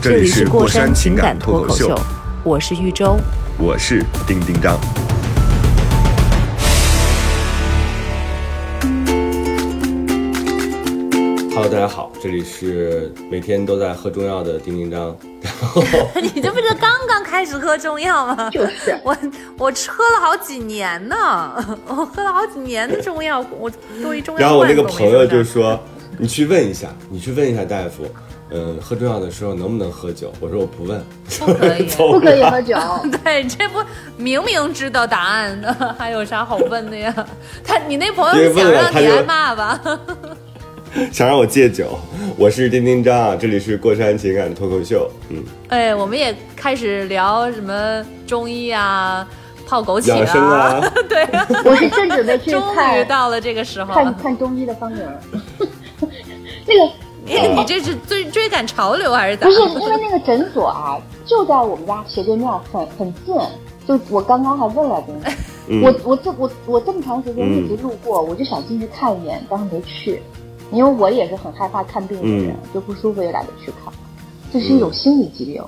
这这里是过过山情感感脱口秀秀，，我是豫州。我是丁丁张。Hello，大家好，这里是每天都在喝中药的丁丁张。然后 你这不是刚刚开始喝中药吗？就是我，我喝了好几年呢，我喝了好几年的中药，我对于中药。然后我那个朋友就，说：“你去问一下，你去问一下大夫，嗯，喝中药的时候能不能喝酒？”我说：“我不问，不可以 不可以喝酒。对，这不明明知道答案的，还有啥好问的呀？他，你那朋友想让你挨骂吧？想让我戒酒。”我是丁丁张啊，这里是过山情感脱口秀。嗯，哎，我们也开始聊什么中医啊，泡枸杞养生啊，对啊，我是正准备去终于到了这个时候看了。看中医的方名儿。那个你你这是追追赶潮流还是咋？不是因为那个诊所啊，就在我们家斜对面，很很近。就我刚刚还问了我我这我我这么长时间一直路过，我就想进去看一眼，但是没去，因为我也是很害怕看病的人，就不舒服也懒得去看，这是一种心理疾病。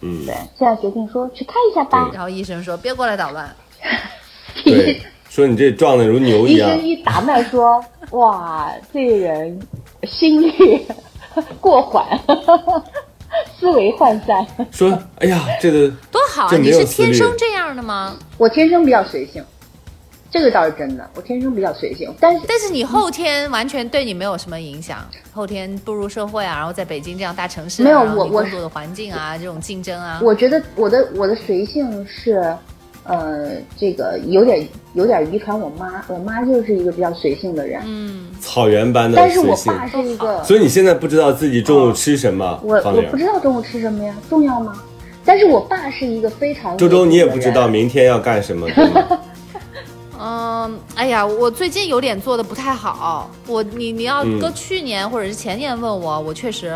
嗯对，，现在决定说去看一下吧。然后医生说别过来捣乱。对，说你这撞的如牛一样医生。一打脉说：“哇，这人心率 过缓，思维涣散。说，哎呀，这个 多好啊！你是天生这样的吗？我天生比较随性，这个倒是真的，我天生比较随性。但是但是你后天完全对你没有什么影响。后天步入社会啊，然后在北京这样大城市啊、没有我我你工作的环境啊，这种竞争啊，我觉得我的我的随性是，呃，这个有点有点遗传我妈，我妈就是一个比较随性的人，嗯，草原般的但是我。爸是一个，所以你现在不知道自己中午吃什么，我我不知道中午吃什么呀，重要吗？但是我爸是一个非常周周，你也不知道明天要干什么，对吗？嗯，哎呀，我最近有点做的不太好。我你你要嗯搁去年或者是前年问我，我确实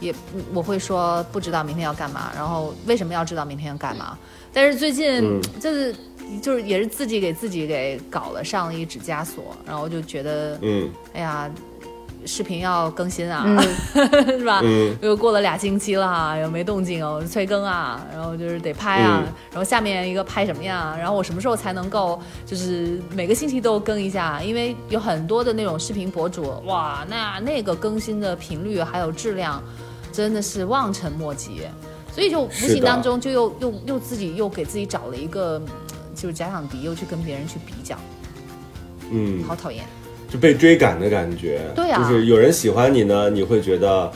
也我会说不知道明天要干嘛，然后为什么要知道明天要干嘛？但是最近、嗯就是就是也是自己给自己给搞了上了一指枷锁，然后就觉得嗯哎呀，视频要更新啊，嗯 是吧？嗯又过了俩星期了哈，又没动静哦，催更啊，然后就是得拍啊，嗯然后下面一个拍什么呀？然后我什么时候才能够就是每个星期都更一下？因为有很多的那种视频博主，哇，那那个更新的频率还有质量，真的是望尘莫及，所以就无形当中就又又又自己又给自己找了一个嗯就是假想敌，又去跟别人去比较，嗯，好讨厌。就被追赶的感觉。对啊就是有人喜欢你呢，你会觉得，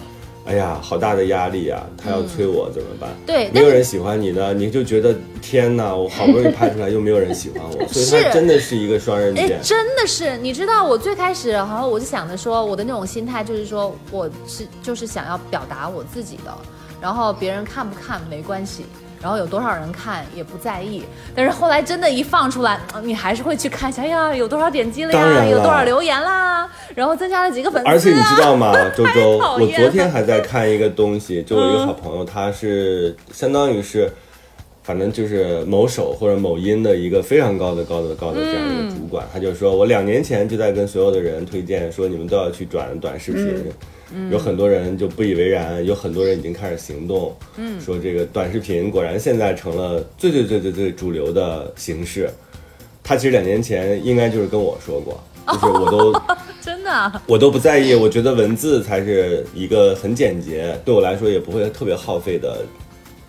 哎呀，好大的压力啊！他要催我怎么办？对没有人喜欢你呢，你就觉得天哪，我好不容易拍出来，又没有人喜欢我，所以它真的是一个双刃哎剑，。真的是，你知道我最开始，好像我就想着说，我的那种心态就是说，我是就是想要表达我自己的，然后别人看不看没关系，然后有多少人看也不在意。但是后来真的，一放出来，嗯你还是会去看一下，哎呀，有多少点击了呀，有多少留言啦，然后增加了几个粉丝、啊。而且你知道吗，周周，我昨天还在看一个东西，就我一个好朋友，他是相当于是，反正就是某手或者某音的一个非常高的高的高的这样一个主管，他就说我两年前就在跟所有的人推荐说你们都要去转短视频。有很多人就不以为然，有很多人已经开始行动，嗯，说这个短视频果然现在成了最最最最最主流的形式。他其实两年前应该就是跟我说过，就是我都 真的啊，我都不在意，我觉得文字才是一个很简洁，对我来说也不会特别耗费的、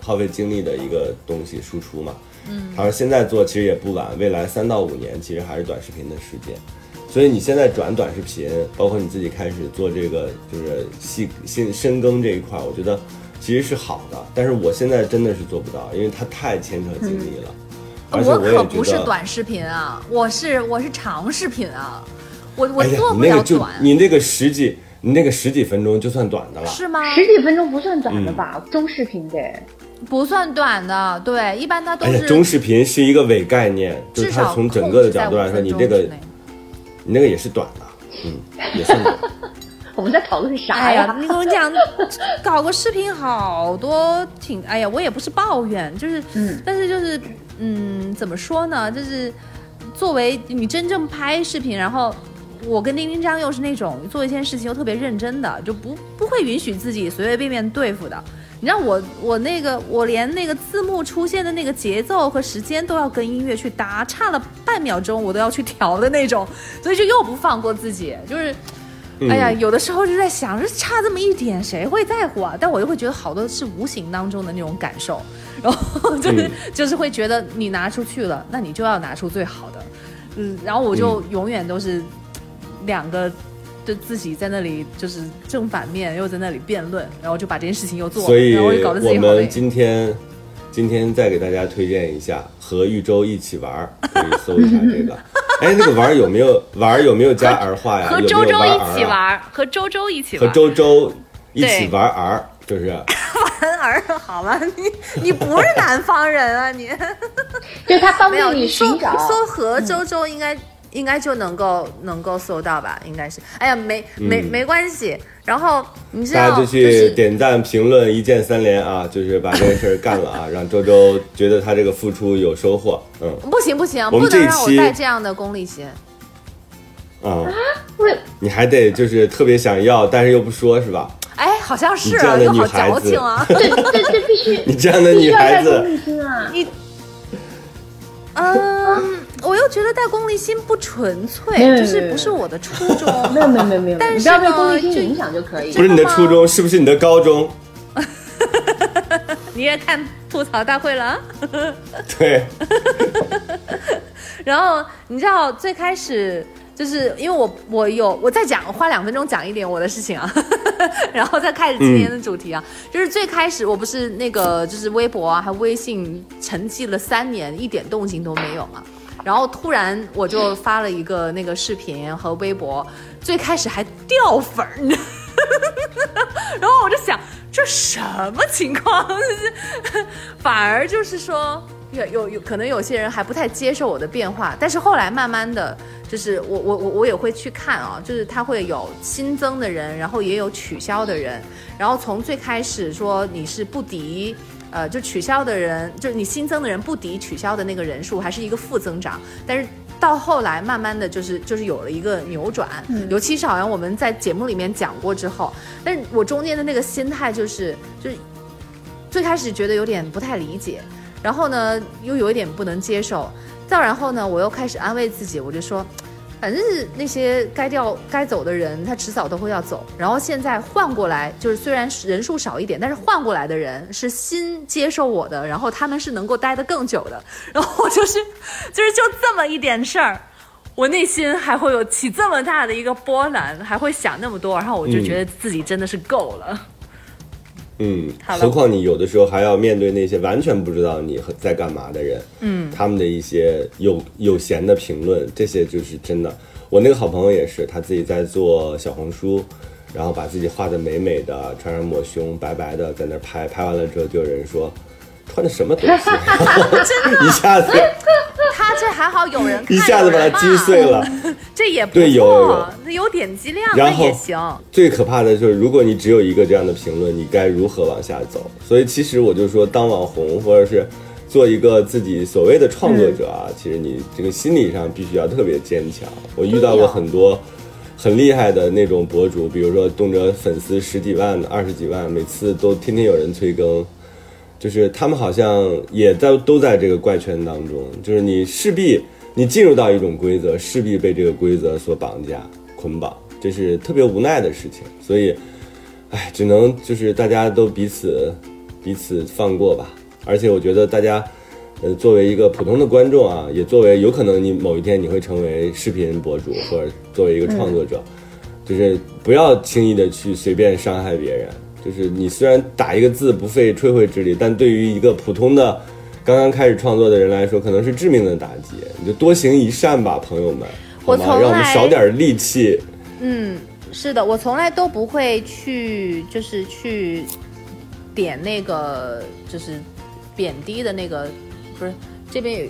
耗费精力的一个东西输出嘛。嗯，他说现在做其实也不晚，未来三到五年其实还是短视频的时间。所以你现在转短视频，包括你自己开始做这个就是细新深耕这一块，我觉得其实是好的。但是我现在真的是做不到，因为它太牵扯精力了，而且我可不是短视频啊，我是我是长视频啊，我我做，不你那个就了短。你那个十几，你那个十几分钟就算短的了。是吗？十几分钟不算短的嗯吧？中视频得。不算短的，对，一般它都而且是中视频是一个伪概念，就是至少它从整个的角度来说，你这个你那个也是短的，嗯，也算短。我们在讨论啥哎呀呀，？你跟我讲，搞个视频好多挺，哎呀，我也不是抱怨，就是，嗯但是就是，嗯，怎么说呢？就是作为你真正拍视频，然后我跟丁丁张又是那种做一件事情又特别认真的，就不不会允许自己随随便便对付的。你知道我我那个我连那个字幕出现的那个节奏和时间都要跟音乐去搭，差了半秒钟我都要去调的那种，所以就又不放过自己，就是。哎呀，有的时候就在想，这差这么一点，谁会在乎啊？但我又会觉得好多是无形当中的那种感受，然后就是、嗯就是会觉得你拿出去了，那你就要拿出最好的，嗯，然后我就永远都是两个。就自己在那里就是正反面又在那里辩论，然后就把这件事情又做了，所以然后就搞得自我己好累们。今天今天再给大家推荐一下和豫州一起玩儿，可以搜一下这个。哎，那个玩儿有没有玩儿有没有加 儿化呀？和周周一玩儿啊起玩，和周周一起玩和。周周一起玩儿，就是 玩儿好吗？你你不是南方人啊你？就是他帮没有，助你搜寻找。搜和周周应该、应该就能够能够搜到吧？应该是。哎呀，没没、嗯没关系。然后你知道，大家就去点赞、评论，一键三连啊，就是把这件事儿干了啊，让周周觉得他这个付出有收获。嗯不行不行，不能让我带这样的功利心。啊，为你还得就是特别想要，但是又不说，是吧？哎，好像是你这样啊，又好的女孩子矫情啊。这这这必须 你这样的女孩子，利心啊！嗯，我又觉得带功利心不纯粹，就是不是我的初衷。没有没有没有没有，但是你不要被呢功利心就影响就可以不。是你的初衷，是不是你的高中？你也看吐槽大会了啊？对，然后你知道最开始就是因为我我有我再讲花两分钟讲一点我的事情啊，然后再开始今天的主题啊，就是最开始我不是那个就是微博啊还有微信沉寂了三年一点动静都没有嘛，然后突然我就发了一个那个视频和微博，最开始还掉粉儿，然后我就想这什么情况？就是反而就是说有有有可能有些人还不太接受我的变化，但是后来慢慢的就是我我我我也会去看啊，就是他会有新增的人，然后也有取消的人，然后从最开始说你是不敌。呃，就取消的人，就是你新增的人不抵取消的那个人数，还是一个负增长。但是到后来，慢慢的就是就是有了一个扭转，嗯尤其是好像我们在节目里面讲过之后，但是我中间的那个心态就是就是最开始觉得有点不太理解，然后呢又有一点不能接受，再然后呢我又开始安慰自己，我就说。反正是那些该掉该走的人，他迟早都会要走。然后现在换过来，就是虽然人数少一点，但是换过来的人是新接受我的，然后他们是能够待得更久的。然后我就是，就是就这么一点事儿，我内心还会有起这么大的一个波澜，还会想那么多，然后我就觉得自己真的是够了。好了何况你有的时候还要面对那些完全不知道你在干嘛的人，嗯，他们的一些有有闲的评论，这些就是真的。我那个好朋友也是，他自己在做小红书，然后把自己画的美美的，穿上抹胸，白白的，在那儿拍，拍完了之后就有人说。穿的什么东西？一下子他这还好有人看，一下子把它击碎了。这也不对有有有点击量然后那也行。最可怕的就是，如果你只有一个这样的评论，你该如何往下走？所以其实我就说，当网红或者是做一个自己所谓的创作者啊，其实你这个心理上必须要特别坚强。我遇到过很多很厉害的那种博主，比如说动辄粉丝十几万、二十几万，每次都天天有人催更。就是他们好像也在都在这个怪圈当中，就是你势必你进入到一种规则，势必被这个规则所绑架捆绑，这是特别无奈的事情。所以，哎，只能就是大家都彼此彼此放过吧。而且我觉得大家，呃，作为一个普通的观众啊，也作为有可能你某一天你会成为视频博主，或者作为一个创作者，就是不要轻易的去随便伤害别人。就是你虽然打一个字不费吹灰之力，但对于一个普通的刚刚开始创作的人来说，可能是致命的打击。你就多行一善吧，朋友们，好吗？我从来让我们少点戾气。嗯，是的，我从来都不会去，就是去点那个，就是贬低的那个，不是这边有，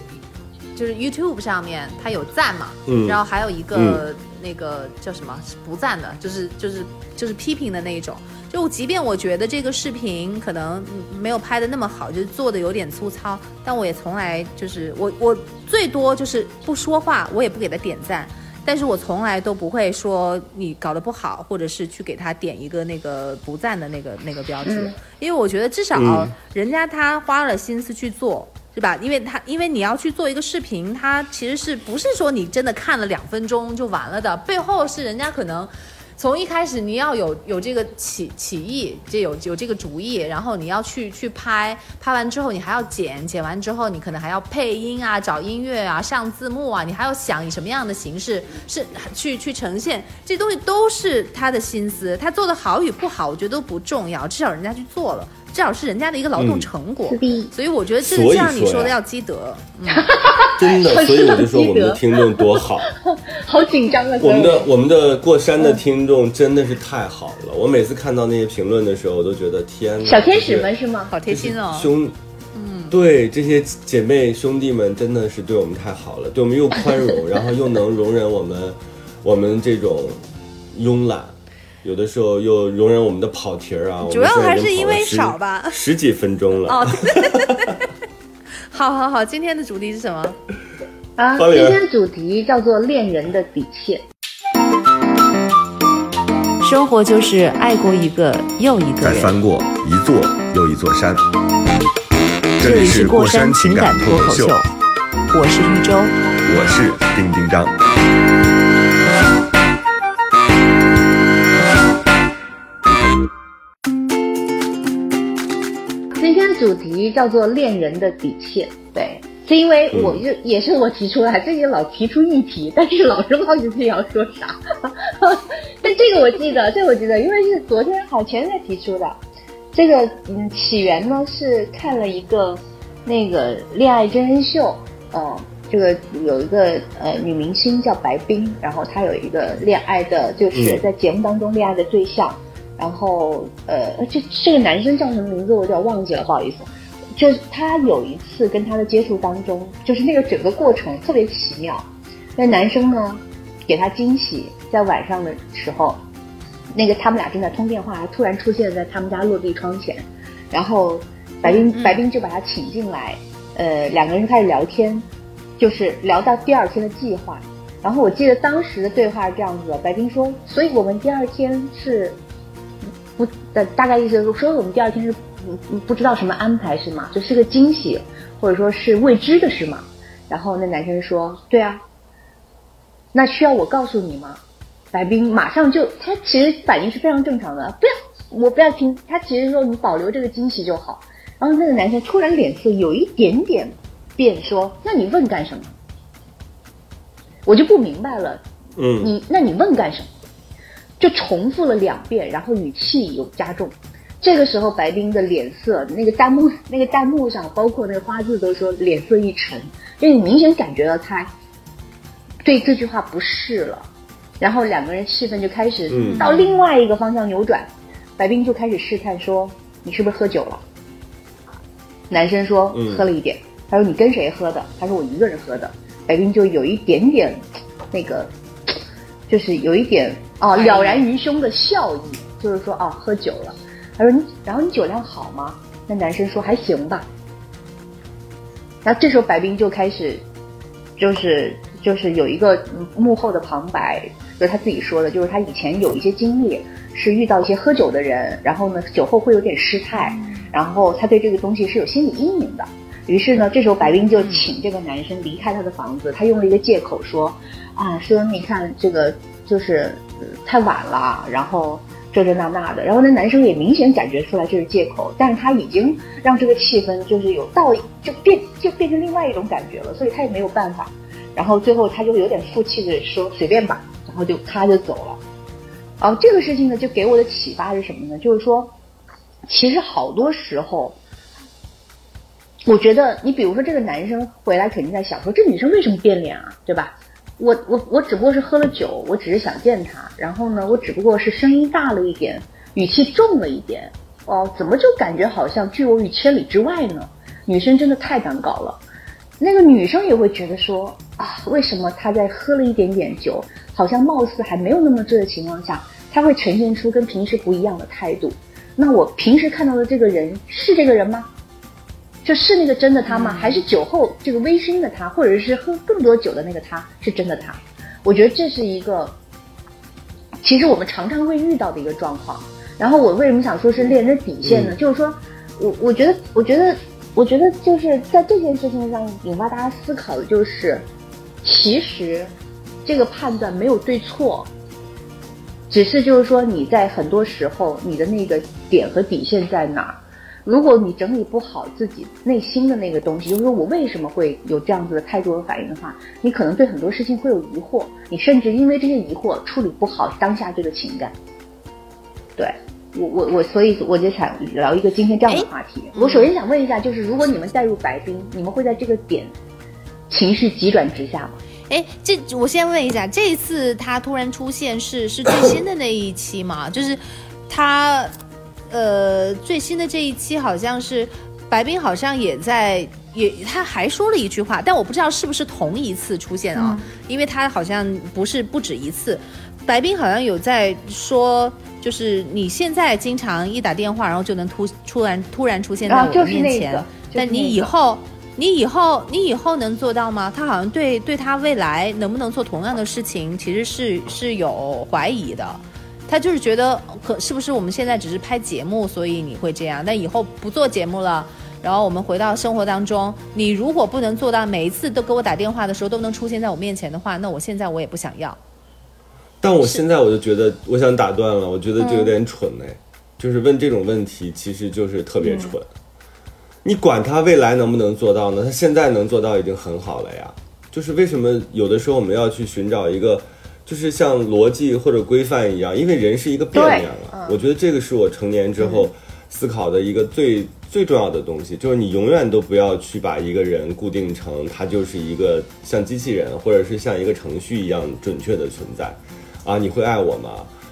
就是 YouTube 上面它有赞嘛，嗯。然后还有一个、那个叫什么不赞的，就是就是就是批评的那一种。就即便我觉得这个视频可能嗯没有拍的那么好，就是做的有点粗糙，但我也从来就是我我最多就是不说话，我也不给他点赞。但是我从来都不会说你搞得不好，或者是去给他点一个那个不赞的那个那个标志，嗯。因为我觉得至少嗯。人家他花了心思去做，对吧？因为他因为你要去做一个视频，它其实是不是说你真的看了两分钟就完了的，背后是人家可能。从一开始你要有有这个起起意，这有有这个主意，然后你要去去拍，拍完之后你还要剪，剪完之后你可能还要配音啊，找音乐啊，上字幕啊，你还要想以什么样的形式是去去呈现，这东西都是他的心思，他做的好与不好，我觉得都不重要，至少人家去做了，至少是人家的一个劳动嗯成果。所以我觉得这就像你说的要积德，嗯，真的，所以我就说我们的听众多好，好紧张啊！我们的我们的过山的听众真的是太好了。我每次看到那些评论的时候，我都觉得天哪，小天使们是吗？好贴心哦。兄，嗯，对这些姐妹兄弟们真的是对我们太好了，对我们又宽容，然后又能容忍我们我们这种慵懒。有的时候又容忍我们的跑题儿啊，主要还是因为少吧 十几分钟了。哦，好好好，今天的主题是什么？啊，今天主题叫做恋人的底线。生活就是爱过一个又一个翻过一座又一座山。这里是过山情感脱口秀，我是一周。我是丁丁张。主题叫做恋人的底线，对，是因为我就、也是我提出来，最近老提出议题，但是老是忘记自己要说啥。但这个我记得，这个我记得，因为是昨天好前天提出的。这个嗯，起源呢是看了一个那个恋爱真人秀，嗯、这个有一个呃女明星叫白冰，然后她有一个恋爱的，就是嗯在节目当中恋爱的对象，然后呃这这个男生叫什么名字我有点忘记了，不好意思。就是他有一次跟他的接触当中，就是那个整个过程特别奇妙。那男生呢，给他惊喜，在晚上的时候，那个他们俩正在通电话，突然出现在他们家落地窗前，然后白冰、嗯白冰就把他请进来，呃，两个人就开始聊天，就是聊到第二天的计划。然后我记得当时的对话是这样子的：白冰说，所以我们第二天是不大大概意思是说，我们第二天是嗯嗯不知道什么安排是吗？就是个惊喜，或者说是未知的是吗？然后那男生说，对啊，那需要我告诉你吗？白冰马上就，他其实反应是非常正常的，不要，我不要听。他其实说你保留这个惊喜就好。然后那个男生突然脸色有一点点变，说：“那你问干什么？”我就不明白了，嗯，你那你问干什么？就重复了两遍，然后语气有加重。这个时候，白冰的脸色，那个弹幕那个弹幕上，包括那个花字都说脸色一沉，因为你明显感觉到他对这句话不适了。然后两个人气氛就开始嗯到另外一个方向扭转，白冰就开始试探说：“你是不是喝酒了？”男生说：“嗯喝了一点。他说：“你跟谁喝的？”他说：“我一个人喝的。”白冰就有一点点那个，就是有一点哦了然于胸的笑意，就是说哦喝酒了。他说：“你然后你酒量好吗？”那男生说：“还行吧。”然后这时候白冰就开始，就是就是有一个嗯幕后的旁白，就是他自己说的，就是他以前有一些经历是遇到一些喝酒的人，然后呢酒后会有点失态，然后他对这个东西是有心理阴影的。于是呢，这时候白冰就请这个男生离开他的房子，他用了一个借口说，啊，说你看这个就是、太晚了，然后这这那那的，然后那男生也明显感觉出来这是借口，但是他已经让这个气氛就是有到就变就变成另外一种感觉了，所以他也没有办法，然后最后他就有点负气的说随便吧，然后就咔就走了。然后这个事情呢，就给我的启发是什么呢？就是说，其实好多时候。我觉得你比如说这个男生回来肯定在想说这女生为什么变脸啊，对吧？我我我只不过是喝了酒，我只是想见他，然后呢，我只不过是声音大了一点，语气重了一点，哦，怎么就感觉好像拒我于千里之外呢？女生真的太难搞了，那个女生也会觉得说啊，为什么他在喝了一点点酒，好像貌似还没有那么醉的情况下，他会呈现出跟平时不一样的态度？那我平时看到的这个人是这个人吗？就是那个真的他吗？还是酒后这个微醺的他，或者是喝更多酒的那个他是真的他？我觉得这是一个，其实我们常常会遇到的一个状况。然后我为什么想说是恋人的底线呢？就是说我我觉得我觉得我觉得就是在这件事情上引发大家思考的就是，其实这个判断没有对错，只是就是说你在很多时候你的那个点和底线在哪儿。如果你整理不好自己内心的那个东西，就是说我为什么会有这样子的态度和反应的话，你可能对很多事情会有疑惑，你甚至因为这些疑惑处理不好当下这个情感。对我我我，所以我就想聊一个今天这样的话题。我首先想问一下，就是如果你们带入白冰，你们会在这个点情绪急转直下吗？哎，这我先问一下，这一次他突然出现是是最新的那一期吗？就是他。呃，最新的这一期好像是白冰，好像也在，也他还说了一句话，但我不知道是不是同一次出现啊，因为他好像不是不止一次。白冰好像有在说，就是你现在经常一打电话，然后就能突突然突然出现在我面前，但你以后你以后你以后能做到吗？他好像对对他未来能不能做同样的事情，其实是是有怀疑的。他就是觉得，可是不是我们现在只是拍节目，所以你会这样？但以后不做节目了，然后我们回到生活当中，你如果不能做到每一次都给我打电话的时候都能出现在我面前的话，那我现在我也不想要。但我现在我就觉得，我想打断了，我觉得就有点蠢哎，就是问这种问题，其实就是特别蠢。你管他未来能不能做到呢？他现在能做到已经很好了呀。就是为什么有的时候我们要去寻找一个？就是像逻辑或者规范一样，因为人是一个变量啊。我觉得这个是我成年之后思考的一个最最重要的东西，就是你永远都不要去把一个人固定成他就是一个像机器人或者是像一个程序一样准确的存在。啊，你会爱我吗？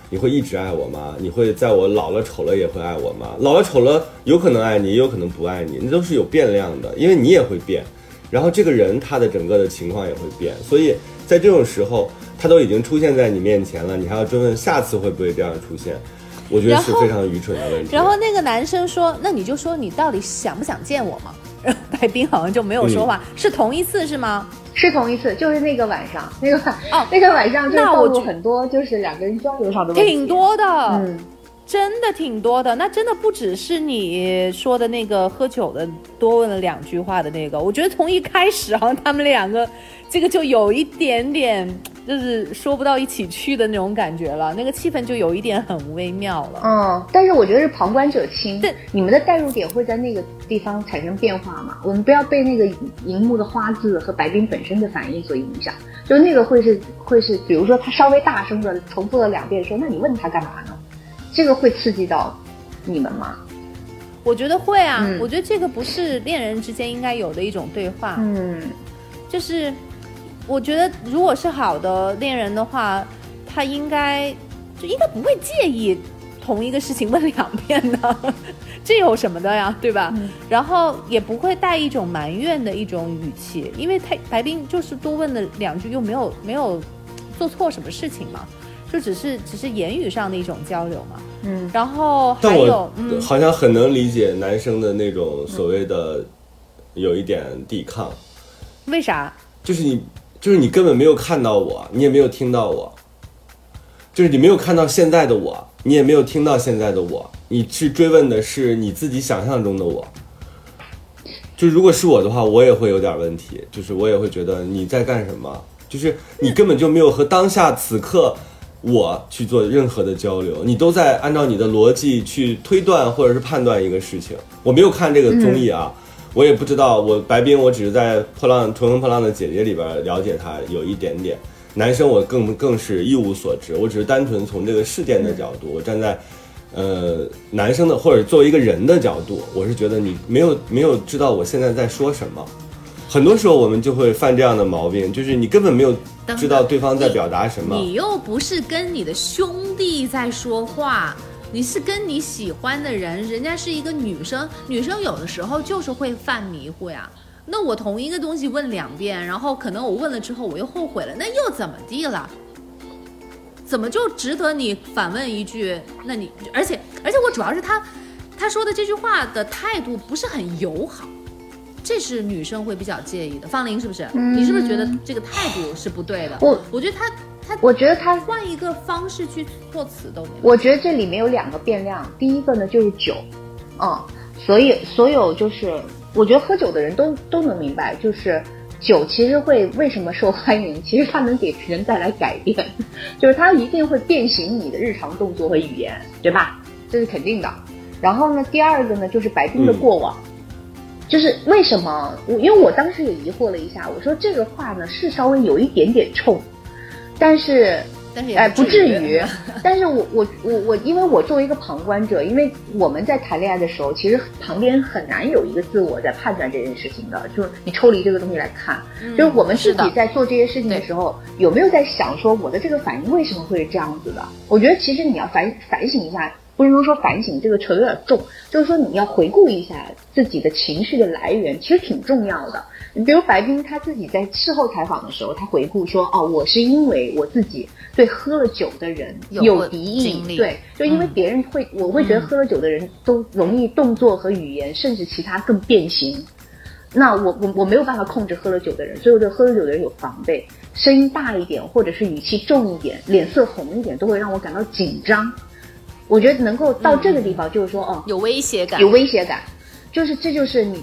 你会一直爱我吗？你会在我老了丑了也会爱我吗？老了丑了有可能爱你，也有可能不爱你，那都是有变量的，因为你也会变，然后这个人他的整个的情况也会变，所以在这种时候。他都已经出现在你面前了，你还要追问下次会不会这样出现？我觉得是非常愚蠢的问题。然后那个男生说：“那你就说你到底想不想见我嘛？”白冰好像就没有说话，是同一次是吗？是同一次，就是那个晚上，那个晚哦，那个晚上就暴露很多，就是两个人交流上的问题，挺多的，嗯，真的挺多的。那真的不只是你说的那个喝酒的多问了两句话的那个，我觉得从一开始好像他们两个这个就有一点点。就是说不到一起去的那种感觉了，那个气氛就有一点很微妙了。嗯，但是我觉得是旁观者清。对，你们的代入点会在那个地方产生变化吗？我们不要被那个荧幕的花字和白冰本身的反应所影响。就那个会是会是，比如说他稍微大声的重复了两遍，说：“那你问他干嘛呢？”这个会刺激到你们吗？我觉得会啊。我觉得这个不是恋人之间应该有的一种对话。嗯，就是。我觉得，如果是好的恋人的话，他应该就应该不会介意同一个事情问两遍的，这有什么的呀，对吧？然后也不会带一种埋怨的一种语气，因为他白冰就是多问了两句，又没有没有做错什么事情嘛，就只是只是言语上的一种交流嘛。嗯，然后还有，好像很能理解男生的那种所谓的有一点抵抗，为啥？就是你。就是你根本没有看到我，你也没有听到我。就是你没有看到现在的我，你也没有听到现在的我。你去追问的是你自己想象中的我。就如果是我的话，我也会有点问题。就是我也会觉得你在干什么？就是你根本就没有和当下此刻我去做任何的交流，你都在按照你的逻辑去推断或者是判断一个事情。我没有看这个综艺啊。我也不知道，我白冰，我只是在《破浪乘风破浪的姐姐》里边了解他有一点点。男生我更更是一无所知，我只是单纯从这个事件的角度，我站在，呃，男生的或者作为一个人的角度，我是觉得你没有没有知道我现在在说什么。很多时候我们就会犯这样的毛病，就是你根本没有知道对方在表达什么。你又不是跟你的兄弟在说话，你是跟你喜欢的人，人家是一个女生，女生有的时候就是会犯迷糊呀。那我同一个东西问两遍，然后可能我问了之后我又后悔了，那又怎么地了？怎么就值得你反问一句？那你而且而且我主要是他他说的这句话的态度不是很友好，这是女生会比较介意的。方玲是不是？你是不是觉得这个态度是不对的？我我觉得他他我觉得他换一个方式去措辞都没有。我觉得这里面有两个变量，第一个呢就是酒，嗯，所以所有就是我觉得喝酒的人都都能明白，就是酒其实会为什么受欢迎，其实它能给人带来改变，就是它一定会变形你的日常动作和语言，对吧？这是肯定的。然后呢，第二个呢就是白冰的过往，就是为什么我因为我当时也疑惑了一下，我说这个话呢是稍微有一点点冲，但是。但是也哎，不至至于。但是我我我我，因为我作为一个旁观者，因为我们在谈恋爱的时候，其实旁边很难有一个自我在判断这件事情的，就是你抽离这个东西来看，就是我们自己在做这些事情的时候，有没有在想说我的这个反应为什么会是这样子的？我觉得其实你要反反省一下。不能说反省这个词有点重，就是说你要回顾一下自己的情绪的来源，其实挺重要的。你比如白冰他自己在事后采访的时候，他回顾说：“哦，我是因为我自己对喝了酒的人有敌意对，就因为嗯别人会，我会觉得喝了酒的人都容易动作和语言，甚至其他更变形。那我我我没有办法控制喝了酒的人，所以我对喝了酒的人有防备，声音大一点，或者是语气重一点，脸色红一点，都会让我感到紧张。我觉得能够到这个地方，就是说，哦，有威胁感，有威胁感，就是这就是你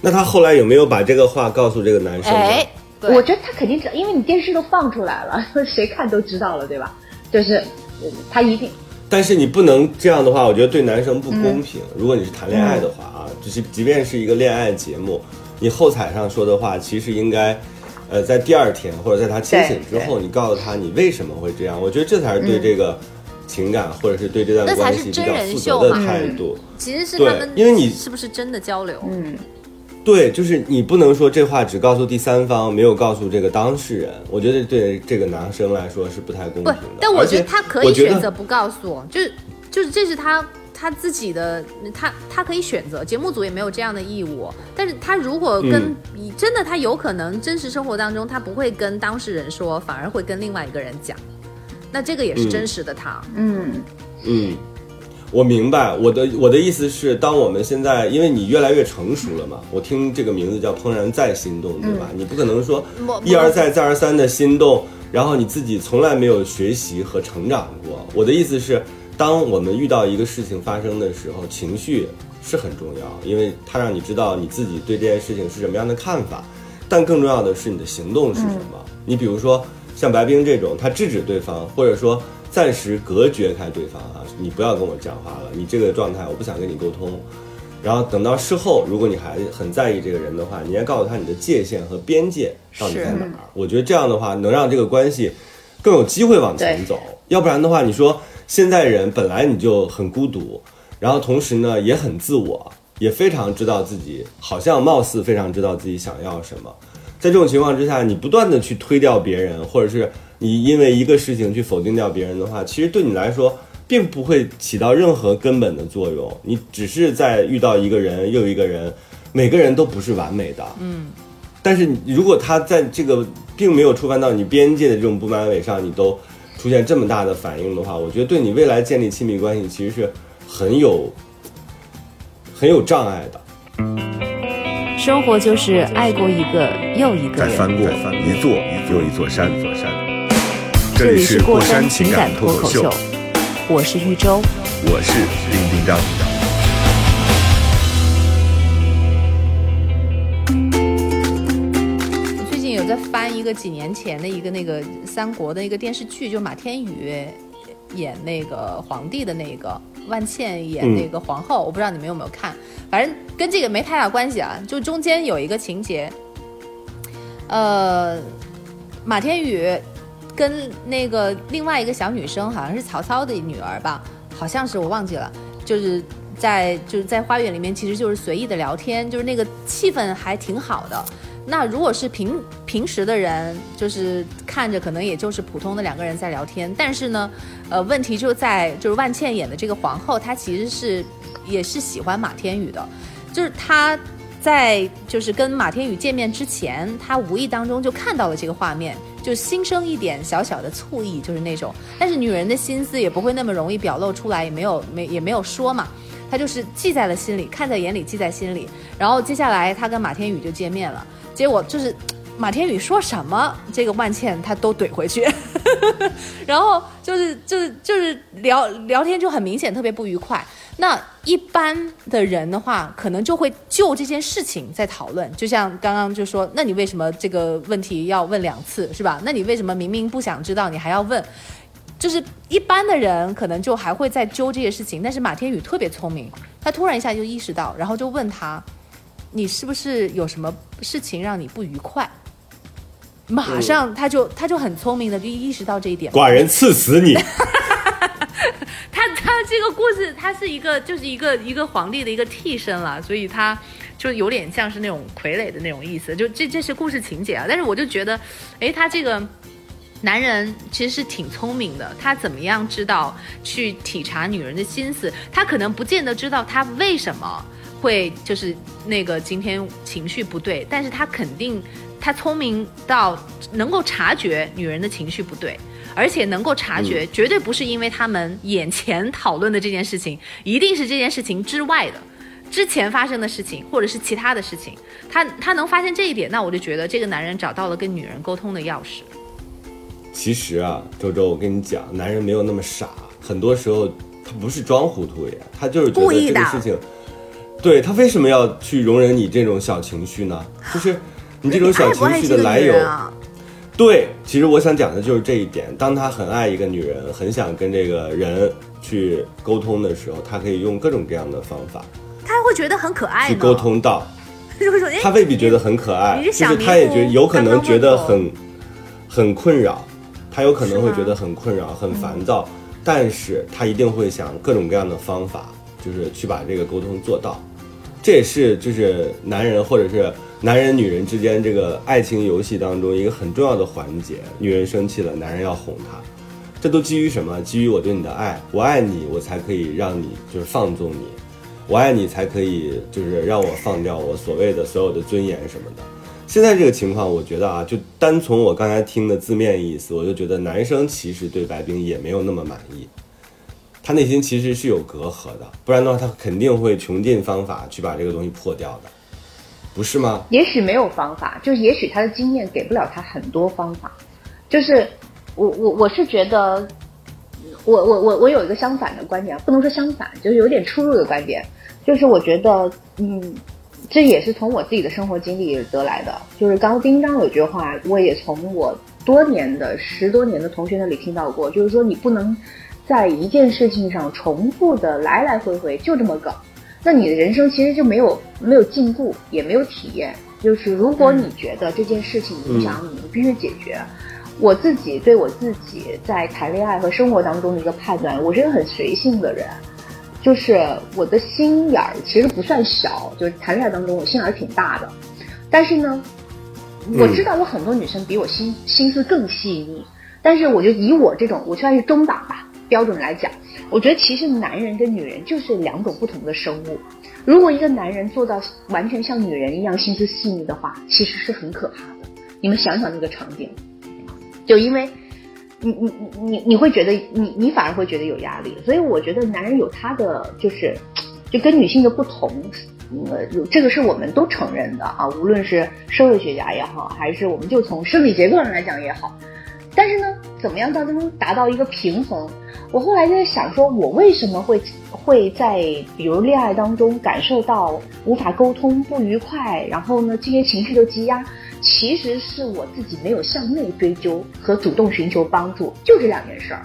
那他后来有没有把这个话告诉这个男生呢？哎，对我觉得他肯定知道，因为你电视都放出来了，谁看都知道了，对吧？就是呃他一定但是你不能这样的话，我觉得对男生不公平。如果你是谈恋爱的话啊，就是即便是一个恋爱节目，你后台上说的话，其实应该，呃，在第二天或者在他清醒之后，你告诉他你为什么会这样。我觉得这才是对这个情感、或者是对这段那才关系比较是真人负责的秀嘛态度。其实是他们，因为你是不是真的交流？嗯，对，就是你不能说这话只告诉第三方，没有告诉这个当事人。我觉得对这个男生来说是不太公平的。，但我觉得他可以选择不告诉我，就是就是这是他他自己的，他他可以选择，节目组也没有这样的义务。但是他如果跟、嗯真的，他有可能真实生活当中他不会跟当事人说，反而会跟另外一个人讲，那这个也是嗯真实的他。嗯嗯，我明白。我的我的意思是，当我们现在因为你越来越成熟了嘛，我听这个名字叫“怦然再心动”，对吧？你不可能说一而再再而三的心动，然后你自己从来没有学习和成长过。我的意思是，当我们遇到一个事情发生的时候，情绪是很重要，因为它让你知道你自己对这件事情是什么样的看法。但更重要的是你的行动是什么。你比如说像白冰这种，他制止对方，或者说暂时隔绝开对方啊，你不要跟我讲话了，你这个状态我不想跟你沟通。然后等到事后，如果你还很在意这个人的话，你应该告诉他你的界限和边界到底在哪儿。我觉得这样的话能让这个关系更有机会往前走。要不然的话，你说现在人本来你就很孤独，然后同时呢也很自我，也非常知道自己，好像貌似非常知道自己想要什么。在这种情况之下，你不断的去推掉别人，或者是你因为一个事情去否定掉别人的话，其实对你来说并不会起到任何根本的作用。你只是在遇到一个人又一个人，每个人都不是完美的，嗯。但是如果他在这个并没有触犯到你边界的这种不完美上，你都出现这么大的反应的话，我觉得对你未来建立亲密关系其实是很有很有障碍的。生活就是爱过一个又一个人。再翻过一座又一座山，座山。这里是过山情情感脱口秀，我是玉州。我是丁丁张。我最近有在翻一个几年前的一个那个三国的一个电视剧，就马天宇演那个皇帝的那个，万茜演那个皇后，我不知道你们有没有看，反正跟这个没太大关系啊。就中间有一个情节，呃，马天宇跟那个另外一个小女生，好像是曹操的女儿吧，好像是我忘记了，就是在就是在花园里面，其实就是随意的聊天，就是那个气氛还挺好的。那如果是平平时的人，就是看着可能也就是普通的两个人在聊天，但是呢，呃，问题就在就是万茜演的这个皇后，她其实是也是喜欢马天宇的，就是她在就是跟马天宇见面之前，她无意当中就看到了这个画面，就心生一点小小的醋意，就是那种，但是女人的心思也不会那么容易表露出来，也没有没也没有说嘛。他就是记在了心里，看在眼里，记在心里。然后接下来他跟马天宇就见面了，结果就是马天宇说什么，这个万茜他都怼回去，然后就是就是就是聊聊天就很明显特别不愉快。那一般的人的话，可能就会就这件事情在讨论，就像刚刚就说，那你为什么这个问题要问两次，是吧？那你为什么明明不想知道，你还要问？就是一般的人可能就还会在揪这些事情，但是马天宇特别聪明，他突然一下就意识到，然后就问他，你是不是有什么事情让你不愉快？马上他就他就很聪明的就意识到这一点。寡人赐死你！他他这个故事，他是一个就是一个一个皇帝的一个替身了，所以他就有点像是那种傀儡的那种意思。就这这是故事情节啊，但是我就觉得，哎，他这个。男人其实是挺聪明的，他怎么样知道去体察女人的心思？他可能不见得知道他为什么会就是那个今天情绪不对，但是他肯定他聪明到能够察觉女人的情绪不对，而且能够察觉绝对不是因为他们眼前讨论的这件事情，一定是这件事情之外的，之前发生的事情或者是其他的事情，他他能发现这一点，那我就觉得这个男人找到了跟女人沟通的钥匙。其实啊，周周，我跟你讲，男人没有那么傻，很多时候他不是装糊涂呀，他就是觉得这个事情，对他为什么要去容忍你这种小情绪呢？就是你这种小情绪的来由，对，其实我想讲的就是这一点。当他很爱一个女人，很想跟这个人去沟通的时候，他可以用各种各样的方法，他会觉得很可爱，去沟通到，他未必觉得很可爱，就是他也觉有可能觉得很很困扰。他有可能会觉得很困扰、很烦躁，但是他一定会想各种各样的方法，就是去把这个沟通做到。这也是就是男人或者是男人女人之间这个爱情游戏当中一个很重要的环节。女人生气了，男人要哄她，这都基于什么？基于我对你的爱，我爱你，我才可以让你就是放纵你，我爱你才可以就是让我放掉我所谓的所有的尊严什么的。现在这个情况，我觉得啊，就单从我刚才听的字面意思，我就觉得男生其实对白冰也没有那么满意，他内心其实是有隔阂的，不然的话他肯定会穷尽方法去把这个东西破掉的，不是吗？也许没有方法，就是也许他的经验给不了他很多方法，就是我我我是觉得，我我我我有一个相反的观点，不能说相反，就是有点出入的观点，就是我觉得，嗯。这也是从我自己的生活经历得来的，就是刚刚丁章有句话，我也从我多年的十多年的同学那里听到过，就是说你不能在一件事情上重复的来来回回就这么搞，那你的人生其实就没有没有进步，也没有体验。就是如果你觉得这件事情影响你，你必须解决。我自己对我自己在谈恋爱和生活当中的一个判断，我是一个很随性的人。就是我的心眼儿其实不算小，就是谈恋爱当中我心眼儿挺大的，但是呢，我知道有很多女生比我心心思更细腻，但是我就以我这种我算是中档吧标准来讲，我觉得其实男人跟女人就是两种不同的生物。如果一个男人做到完全像女人一样心思细腻的话，其实是很可怕的。你们想想那个场景，就因为。你你你你你会觉得你你反而会觉得有压力，所以我觉得男人有他的就是，就跟女性的不同，呃，有这个是我们都承认的啊，无论是社会学家也好，还是我们就从生理结构上来讲也好，但是呢，怎么样当中达到一个平衡？我后来就在想，说我为什么会会在比如恋爱当中感受到无法沟通、不愉快，然后呢这些情绪的积压。其实是我自己没有向内追究和主动寻求帮助，就这两件事儿。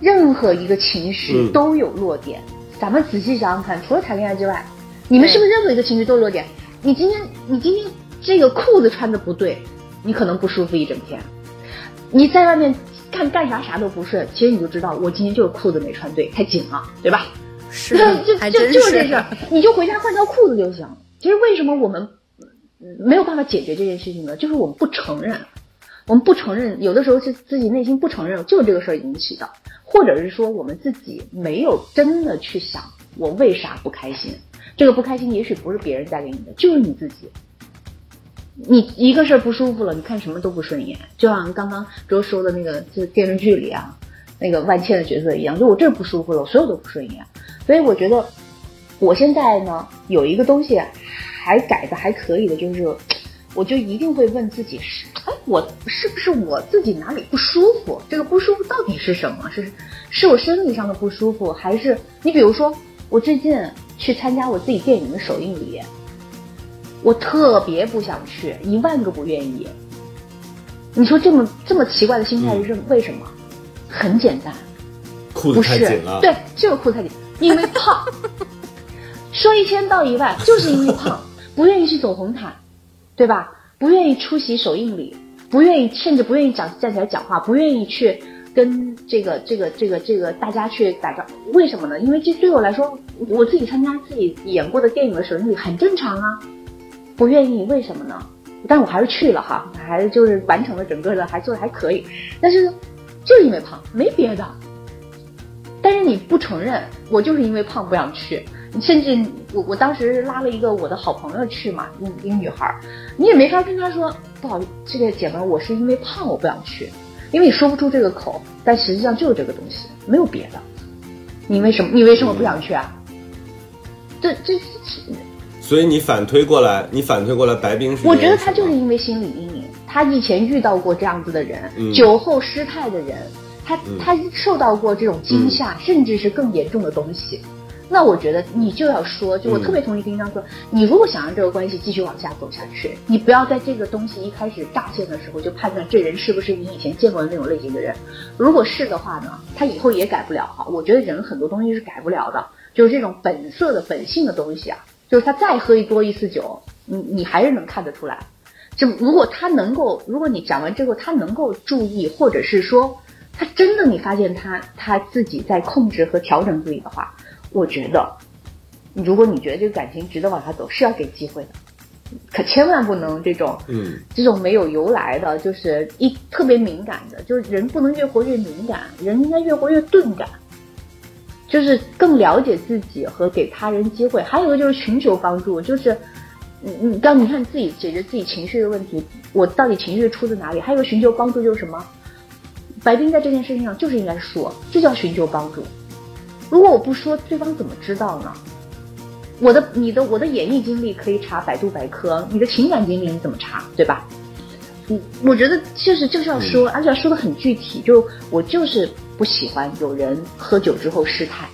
任何一个情绪都有弱点，咱们仔细想想看，除了谈恋爱之外，你们是不是任何一个情绪都有弱点？你今天你今天这个裤子穿的不对，你可能不舒服一整天。你在外面看干啥啥都不顺，其实你就知道我今天就是裤子没穿对，太紧了，对吧？是，就就就是这事儿，你就回家换条裤子就行。其实为什么我们？没有办法解决这件事情呢，就是我们不承认，我们不承认，有的时候是自己内心不承认，就是这个事儿引起的，或者是说我们自己没有真的去想我为啥不开心，这个不开心也许不是别人带给你的，就是你自己。你一个事儿不舒服了，你看什么都不顺眼，就像刚刚周说的那个，就电视剧里啊，那个万茜的角色一样，就我这儿不舒服了，我所有都不顺眼。所以我觉得，我现在呢有一个东西还改的还可以的，就是我就一定会问自己是，哎，我是不是我自己哪里不舒服？这个不舒服到底是什么？是是我生理上的不舒服，还是你比如说我最近去参加我自己电影的首映礼？我特别不想去，一万个不愿意。你说这么这么奇怪的心态是为什么？很简单，裤子太紧了。对，就是裤子太紧，因为胖。说一千道一万，就是因为胖，不愿意去走红毯，对吧？不愿意出席首映礼，不愿意，甚至不愿意讲站起来讲话，不愿意去跟这个这个这个这个大家去打招呼。为什么呢？因为这对我来说，我自己参加自己演过的电影的首映礼很正常啊。不愿意，为什么呢？但我还是去了哈，还是就是完成了整个的，还做的还可以。但是就是因为胖，没别的。但是你不承认，我就是因为胖不想去。甚至我我当时拉了一个我的好朋友去嘛，一个女孩，你也没法跟她说不好意，这个姐们，我是因为胖我不想去，因为你说不出这个口，但实际上就是这个东西，没有别的。你为什么你为什么不想去啊？这这所以你反推过来，你反推过来，白冰是我觉得他就是因为心理阴影，他以前遇到过这样子的人，嗯酒后失态的人，他他受到过这种惊吓，甚至是更严重的东西。那我觉得你就要说，就我嗯特别同意丁章说，你如果想让这个关系继续往下走下去，你不要在这个东西一开始乍现的时候就判断这人是不是你以前见过的那种类型的人。如果是的话呢，他以后也改不了哈。我觉得人很多东西是改不了的，就是这种本色的本性的东西啊，就是他再喝一多一次酒，你你还是能看得出来。就如果他能够，如果你讲完之后他能够注意，或者是说他真的你发现他他自己在控制和调整自己的话，我觉得，如果你觉得这个感情值得往下走，是要给机会的，可千万不能这种嗯。这种没有由来的，就是一特别敏感的，就是人不能越活越敏感，人应该越活越钝感，就是更了解自己和给他人机会。还有一个就是寻求帮助，就是你你当你看自己解决自己情绪的问题，我到底情绪出自哪里？还有个寻求帮助就是什么？白冰在这件事情上就是应该说，这叫寻求帮助。如果我不说，对方怎么知道呢？我的、你的、我的演艺经历可以查百度百科，你的情感经历你怎么查，对吧？嗯，我觉得就是就是要说，而且要说的很具体，就我就是不喜欢有人喝酒之后失态。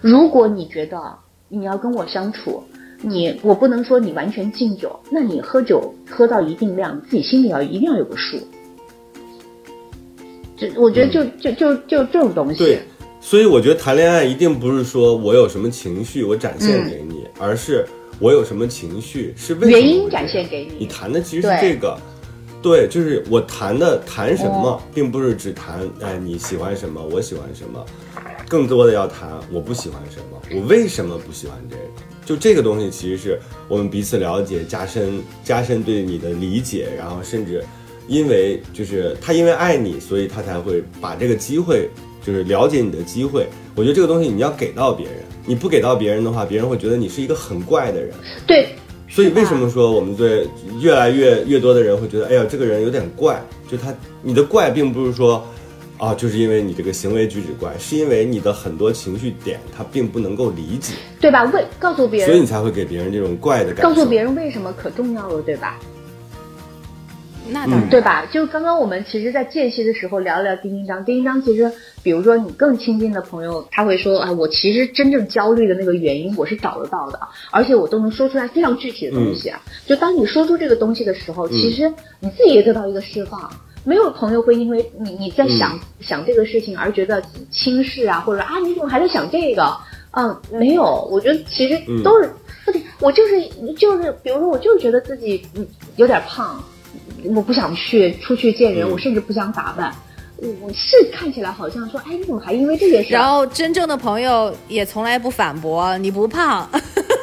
如果你觉得你要跟我相处，你我不能说你完全敬酒，那你喝酒喝到一定量，自己心里要一定要有个数。就我觉得就、就就就这种东西，对，所以我觉得谈恋爱一定不是说我有什么情绪我展现给你，而是我有什么情绪是为原因展现给你。你谈的其实是这个，对，就是我谈的谈什么，哦并不是只谈哎你喜欢什么，我喜欢什么，更多的要谈我不喜欢什么，我为什么不喜欢这个。就这个东西，其实是我们彼此了解，加深加深对你的理解，然后甚至因为就是他因为爱你，所以他才会把这个机会，就是了解你的机会。我觉得这个东西你要给到别人，你不给到别人的话，别人会觉得你是一个很怪的人。对，所以为什么说我们对越来越越多的人会觉得，哎呀，这个人有点怪？就他你的怪，并不是说啊，就是因为你这个行为举止怪，是因为你的很多情绪点他并不能够理解，对吧？为告诉别人，所以你才会给别人这种怪的感觉。告诉别人为什么可重要了，对吧？那当然，对吧？就刚刚我们其实，在间隙的时候聊了聊丁一章。丁一章其实，比如说你更亲近的朋友，他会说：“啊，我其实真正焦虑的那个原因，我是找得到的，而且我都能说出来非常具体的东西啊。就当你说出这个东西的时候，其实你自己也得到一个释放。没有朋友会因为你你在想、想这个事情而觉得轻视啊，或者啊你怎么还在想这个？嗯，没有，我觉得其实都是，不对，我就是就是，比如说我就是觉得自己嗯有点胖，我不想去出去见人，嗯我甚至不想打扮。我我是看起来好像说，哎，你怎么还因为这些事？然后真正的朋友也从来不反驳你不胖，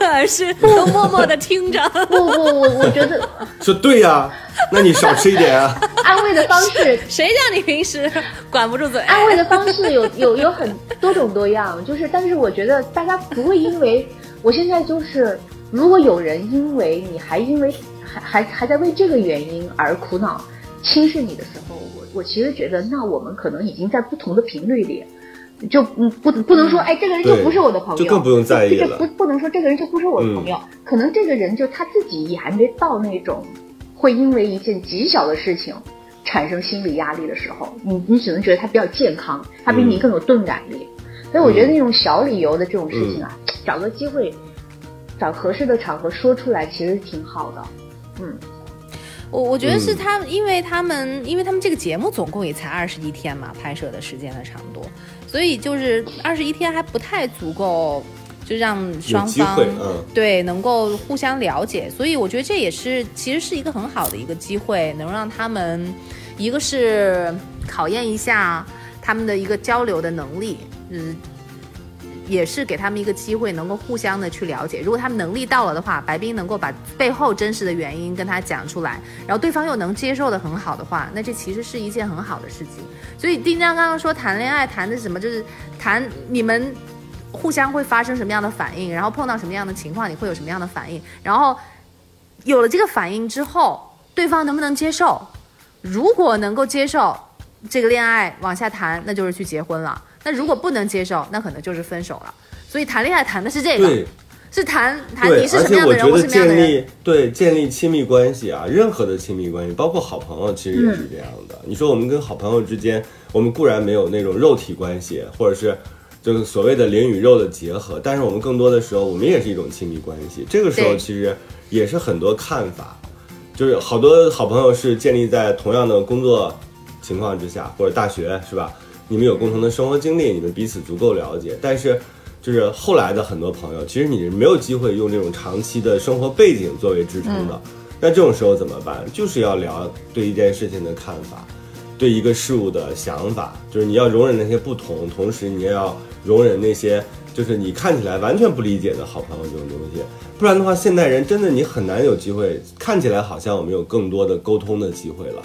而是 都默默的听着。不不，我我觉得 说对呀、那你少吃一点啊。安慰的方式谁叫你平时管不住嘴？安慰的方式有有有很多种多样，就是，但是我觉得大家不会因为我现在就是，如果有人因为你还因为还还还在为这个原因而苦恼、轻视你的时候，我我其实觉得，那我们可能已经在不同的频率里。就嗯不不能说哎这个人就不是我的朋友，就更不用在意这了个不不能说这个人就不是我的朋友，可能这个人就他自己也还没到那种会因为一件极小的事情产生心理压力的时候，你你只能觉得他比较健康，他比你更有钝感力。所以我觉得那种小理由的这种事情啊，找个机会，找合适的场合说出来，其实挺好的。嗯，我我觉得是嗯。他，因为他们因为他们这个节目总共也才二十一天嘛，拍摄的时间的长度，所以就是二十一天还不太足够，就让双方嗯。对能够互相了解，所以我觉得这也是其实是一个很好的一个机会，能让他们一个是考验一下他们的一个交流的能力，嗯。也是给他们一个机会，能够互相的去了解。如果他们能力到了的话，白冰能够把背后真实的原因跟他讲出来，然后对方又能接受的很好的话，那这其实是一件很好的事情。所以丁章刚刚说谈恋爱谈的是什么，就是谈你们互相会发生什么样的反应，然后碰到什么样的情况你会有什么样的反应，然后有了这个反应之后，对方能不能接受？如果能够接受这个恋爱往下谈，那就是去结婚了。那如果不能接受，那可能就是分手了。所以谈恋爱谈的是这个，对是谈谈对，你是什么样的人，我觉得我是什么样的人。建立对建立亲密关系啊，任何的亲密关系，包括好朋友，其实也是这样的。你说我们跟好朋友之间，我们固然没有那种肉体关系，或者是就是所谓的灵与肉的结合，但是我们更多的时候，我们也是一种亲密关系。这个时候其实也是很多看法，就是好多好朋友是建立在同样的工作情况之下，或者大学是吧？你们有共同的生活经历，你们彼此足够了解，但是。就是后来的很多朋友，其实你是没有机会用这种长期的生活背景作为支撑的。那这种时候怎么办？就是要聊对一件事情的看法，对一个事物的想法，就是你要容忍那些不同，同时你也要容忍那些就是你看起来完全不理解的好朋友这种东西。不然的话，现代人真的你很难有机会，看起来好像我们有更多的沟通的机会了，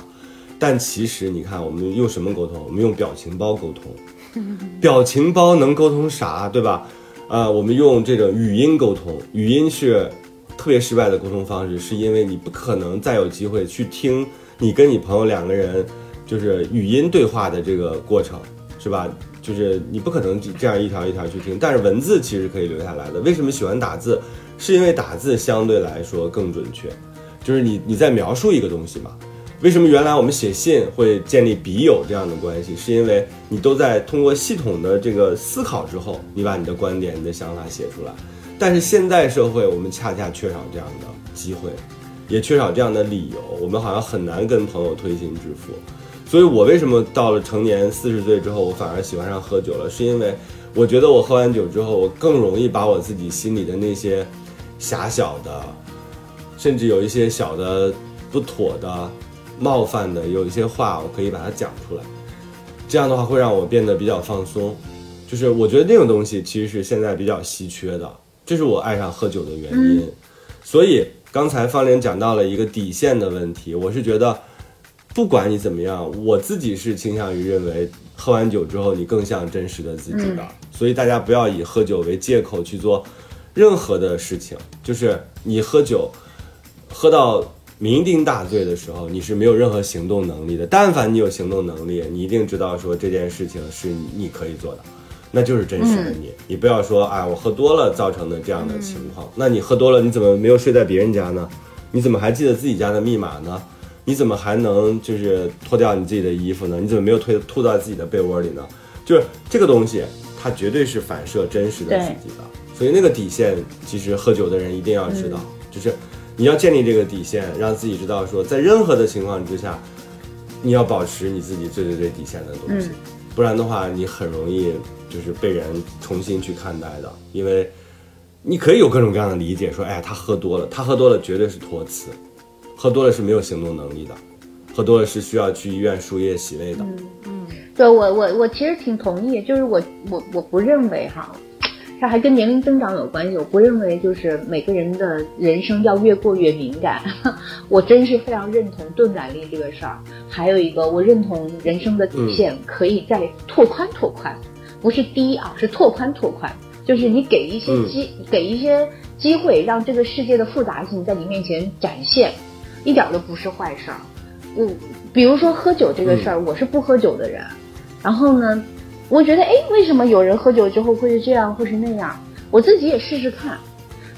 但其实你看我们用什么沟通？我们用表情包沟通。表情包能沟通啥，对吧？啊、我们用这种语音沟通，语音是特别失败的沟通方式，是因为你不可能再有机会去听你跟你朋友两个人就是语音对话的这个过程，是吧？就是你不可能这样一条一条去听，但是文字其实可以留下来的。为什么喜欢打字？是因为打字相对来说更准确，就是你你在描述一个东西嘛。为什么原来我们写信会建立笔友这样的关系？是因为你都在通过系统的这个思考之后，你把你的观点、你的想法写出来。但是现代社会，我们恰恰缺少这样的机会，也缺少这样的理由，我们好像很难跟朋友推心置腹。所以我为什么到了成年四十岁之后，我反而喜欢上喝酒了？是因为我觉得我喝完酒之后，我更容易把我自己心里的那些狭小的，甚至有一些小的不妥的、冒犯的，有一些话，我可以把它讲出来。这样的话会让我变得比较放松。就是我觉得那种东西其实是现在比较稀缺的，这是我爱上喝酒的原因。所以刚才方玲讲到了一个底线的问题，我是觉得，不管你怎么样，我自己是倾向于认为，喝完酒之后你更像真实的自己的。所以大家不要以喝酒为借口去做任何的事情，就是你喝酒喝到酩酊大醉的时候，你是没有任何行动能力的。但凡你有行动能力，你一定知道说这件事情是你你可以做的。那就是真实的你，你不要说哎，我喝多了造成的这样的情况。那你喝多了，你怎么没有睡在别人家呢？你怎么还记得自己家的密码呢？你怎么还能就是脱掉你自己的衣服呢？你怎么没有推吐到自己的被窝里呢？就是这个东西，它绝对是反射真实的自己的。所以那个底线，其实喝酒的人一定要知道，就是你要建立这个底线，让自己知道说，在任何的情况之下，你要保持你自己最最最底线的东西，不然的话，你很容易就是被人重新去看待的，因为你可以有各种各样的理解，说，哎，他喝多了，他喝多了绝对是托词，喝多了是没有行动能力的，喝多了是需要去医院输液洗胃的。嗯嗯。对我我我其实挺同意，就是我我我不认为哈，它还跟年龄增长有关系。我不认为就是每个人的人生要越过越敏感。我真是非常认同钝感力这个事儿。还有一个，我认同人生的底线可以再拓宽拓宽，不是低啊，是拓宽拓宽。就是你给一些机，给一些机会，让这个世界的复杂性在你面前展现，一点都不是坏事儿。我比如说喝酒这个事儿，我是不喝酒的人，然后呢？我觉得，哎，为什么有人喝酒之后会是这样，会是那样？我自己也试试看，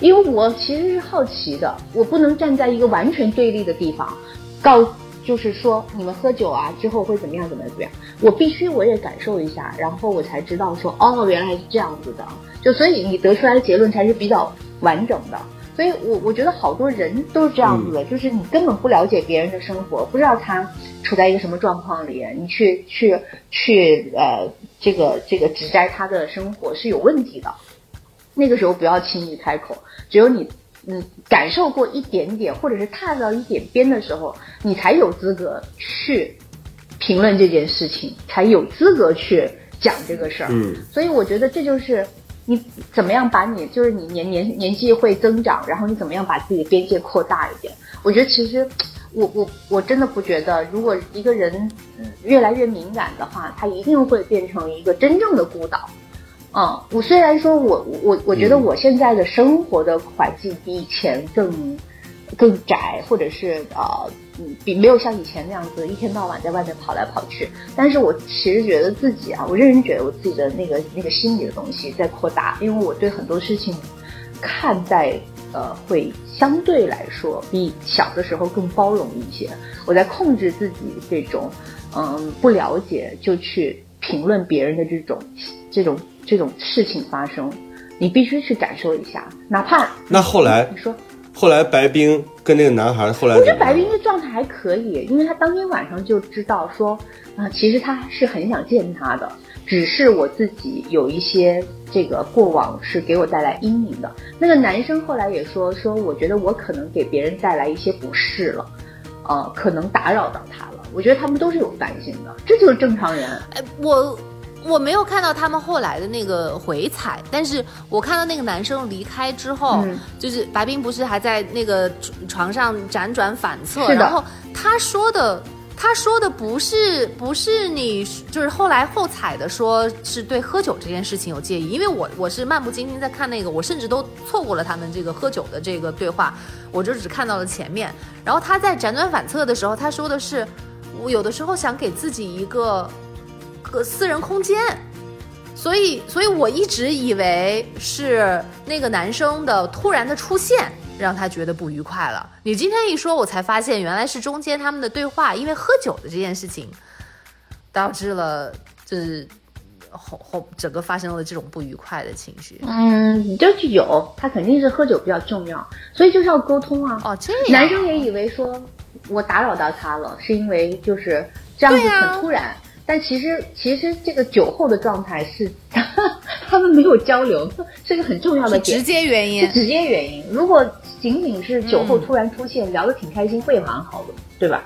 因为我其实是好奇的。我不能站在一个完全对立的地方，告就是说你们喝酒啊之后会怎么样，怎么样，怎么样？我必须我也感受一下，然后我才知道说，哦，原来是这样子的。就所以你得出来的结论才是比较完整的。所以我我觉得好多人都是这样子的，就是你根本不了解别人的生活，不知道他处在一个什么状况里，你去去去呃。这个这个指摘他的生活是有问题的，那个时候不要轻易开口。只有你嗯感受过一点点，或者是踏到一点边的时候，你才有资格去评论这件事情，才有资格去讲这个事儿。嗯，所以我觉得这就是你怎么样把你就是你年年年纪会增长，然后你怎么样把自己的边界扩大一点。我觉得其实。我我我真的不觉得，如果一个人越来越敏感的话，他一定会变成一个真正的孤岛。嗯，我虽然说我我我觉得我现在的生活的环境比以前更更窄，或者是呃比没有像以前那样子一天到晚在外面跑来跑去，但是我其实觉得自己啊，我认真觉得我自己的那个那个心理的东西在扩大，因为我对很多事情看待。呃，会相对来说比小的时候更包容一些。我在控制自己这种，嗯，不了解就去评论别人的这种、这种、这种事情发生，你必须去感受一下，哪怕那后来你说，后来白冰跟那个男孩后来，我觉得白冰的状态还可以，因为他当天晚上就知道说，啊，其实他是很想见他的。只是我自己有一些这个过往是给我带来阴影的。那个男生后来也说说，我觉得我可能给别人带来一些不适了，呃，可能打扰到他了。我觉得他们都是有反省的，这就是正常人。哎，我我没有看到他们后来的那个回踩，但是我看到那个男生离开之后，就是白冰不是还在那个床上辗转反侧，然后他说的。他说的不是不是你，就是后来后采的，说是对喝酒这件事情有介意，因为我我是漫不经心在看那个，我甚至都错过了他们这个喝酒的这个对话，我就只看到了前面。然后他在辗转反侧的时候，他说的是，我有的时候想给自己一个个私人空间，所以所以我一直以为是那个男生的突然的出现。让他觉得不愉快了。你今天一说，我才发现原来是中间他们的对话，因为喝酒的这件事情，导致了就是后后整个发生了这种不愉快的情绪。嗯，就是有，他肯定是喝酒比较重要，所以就是要沟通啊。哦，这样。男生也以为说我打扰到他了，是因为就是这样子很突然。但其实，其实这个酒后的状态是 他们没有交流，是个很重要的直接原因。直接原因。如果仅仅是酒后突然出现，聊得挺开心，会蛮好的，对吧？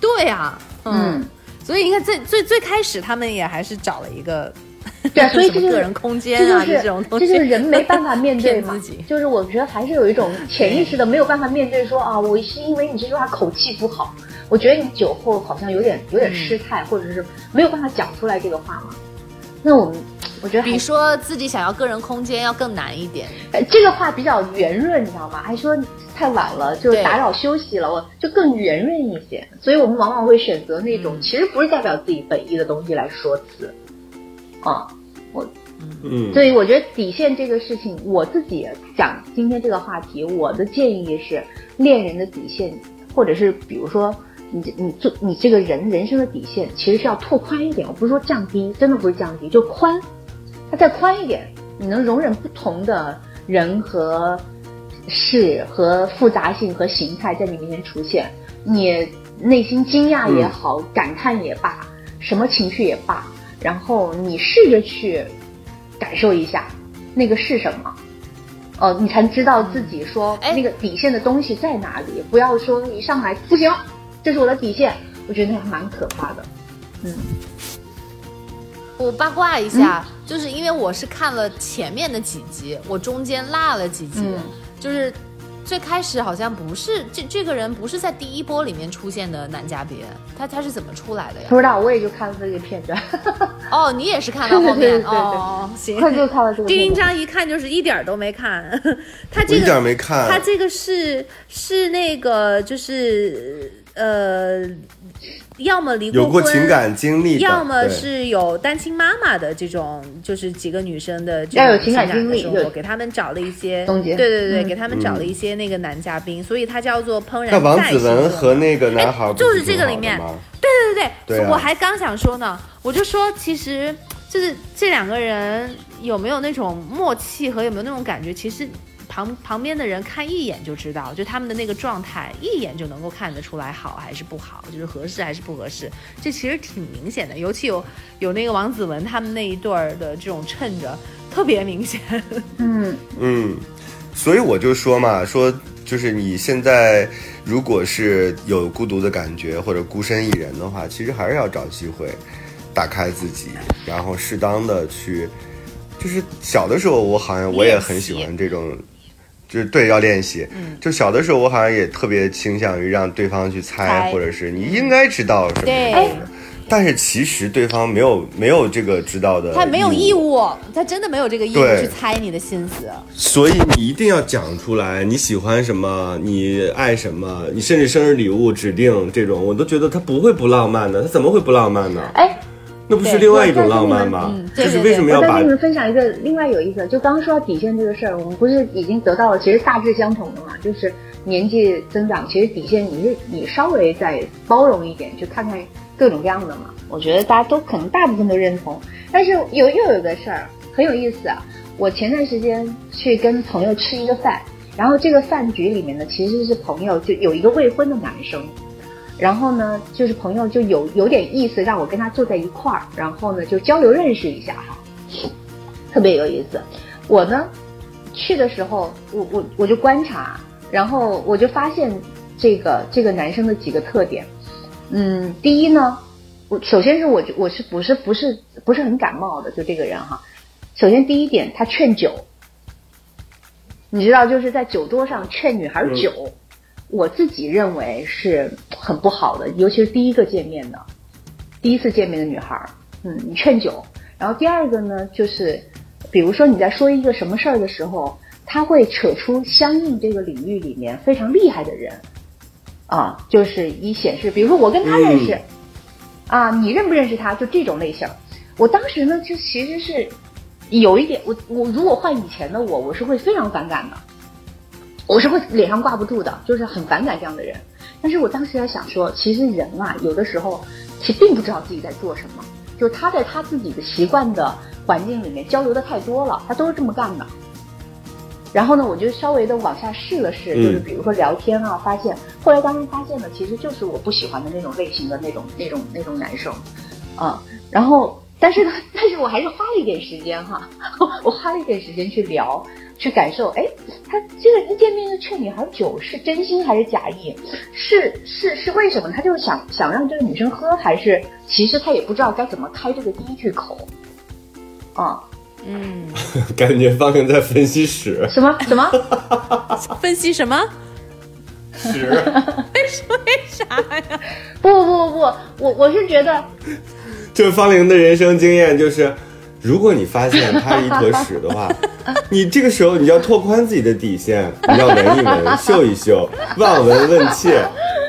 对呀，嗯。所以你看，最最最开始他们也还是找了一个，对，所以这就是个人空间啊，这种这就是人没办法面对嘛。就是我觉得还是有一种潜意识的没有办法面对，说啊，我是因为你这句话口气不好。我觉得你酒后好像有点有点失态，或者是没有办法讲出来这个话嘛。那我们 我觉得比说自己想要个人空间要更难一点。这个话比较圆润，你知道吗？还说太晚了就打扰休息了，我就更圆润一些。所以我们往往会选择那种其实不是代表自己本意的东西来说辞。啊，我嗯，所以我觉得底线这个事情，我自己讲今天这个话题，我的建议是恋人的底线，或者是比如说。你你做你这个人人生的底线其实是要拓宽一点，我不是说降低，真的不是降低，就宽，它再宽一点，你能容忍不同的人和事和复杂性和形态在你面前出现，你内心惊讶也好，感叹也罢，什么情绪也罢，然后你试着去感受一下那个是什么，哦，你才知道自己说那个底线的东西在哪里，不要说一上来不行。这是我的底线，我觉得那还蛮可怕的。嗯，我八卦一下，就是因为我是看了前面的几集，我中间落了几集，嗯就是最开始好像不是这这个人不是在第一波里面出现的男嘉宾，他他是怎么出来的呀？不知道，我也就看了这个片段，哦，你也是看到后面对对对对对哦，行。他就看了这个丁片段。丁章一看就是一点都没看，他这个一点没看。他这个是是那个就是呃，要么离过婚有过婚情感经历，要么是有单亲妈妈的这种，就是几个女生的这种要有情感的经历生活给他们找了一些，总结。对对对，嗯。给他们找了一些那个男嘉宾，所以他叫做怦然那王在心子文和那个男孩就是这个里面。吗？对对对，对啊。我还刚想说呢，我就说其实就是这两个人有没有那种默契和有没有那种感觉，其实旁旁边的人看一眼就知道，就他们的那个状态，一眼就能够看得出来好还是不好，就是合适还是不合适，这其实挺明显的。尤其有有那个王子文他们那一对儿的这种衬着，特别明显。嗯，嗯，所以我就说嘛，说就是你现在如果是有孤独的感觉或者孤身一人的话，其实还是要找机会打开自己，然后适当的去，就是小的时候我好像我也很喜欢这种。就是对，要练习。嗯就小的时候，我好像也特别倾向于让对方去猜，猜或者是你应该知道什么对什么的。但是其实对方没有没有这个知道的，他没有义务，他真的没有这个义务去猜你的心思。所以你一定要讲出来，你喜欢什么，你爱什么，你甚至生日礼物指定这种，我都觉得他不会不浪漫的，他怎么会不浪漫呢？哎，那不是另外一种浪漫吗？就是为什么要把我再跟你们分享一个另外有意思，就刚刚说到底线这个事儿，我们不是已经得到了其实大致相同的嘛，就是年纪增长，其实底线你是你稍微再包容一点，就看看各种各样的嘛。我觉得大家都可能大部分都认同，但是有又有个事儿很有意思啊，我前段时间去跟朋友吃一个饭，然后这个饭局里面呢其实是朋友就有一个未婚的男生。然后呢，就是朋友就有有点意思，让我跟他坐在一块儿，然后呢就交流认识一下哈，特别有意思。我呢去的时候，我我我就观察，然后我就发现这个这个男生的几个特点。嗯，第一呢，我首先是我我是不是不是不是很感冒的，就这个人哈。首先第一点，他劝酒，你知道就是在酒桌上劝女孩酒。我自己认为是很不好的，尤其是第一个见面的，第一次见面的女孩儿，嗯，你劝酒。然后第二个呢，就是比如说你在说一个什么事儿的时候，他会扯出相应这个领域里面非常厉害的人，啊，就是以显示，比如说我跟他认识，啊，你认不认识他？就这种类型。我当时呢，就其实是有一点，我我如果换以前的我，我是会非常反感的。我是会脸上挂不住的，就是很反感这样的人。但是我当时在想说，其实人啊，有的时候其实并不知道自己在做什么，就是他在他自己的习惯的环境里面交流的太多了，他都是这么干的。然后呢，我就稍微的往下试了试，就是比如说聊天啊，发现后来当然发现呢，其实就是我不喜欢的那种类型的那种那种那种男生，啊，然后但是呢，但是我还是花了一点时间哈，我花了一点时间去聊。去感受，哎，他这个一见面就劝女孩酒，是真心还是假意？是是是为什么？他就是想想让这个女生喝，还是其实他也不知道该怎么开这个第一句口？啊，嗯，感觉方玲在分析屎，什么什么？分析什么？史 为啥呀？不不不不，我我是觉得，就是方玲的人生经验就是。如果你发现他是一坨屎的话，你这个时候你要拓宽自己的底线，你要闻一闻、嗅一嗅、望闻问切，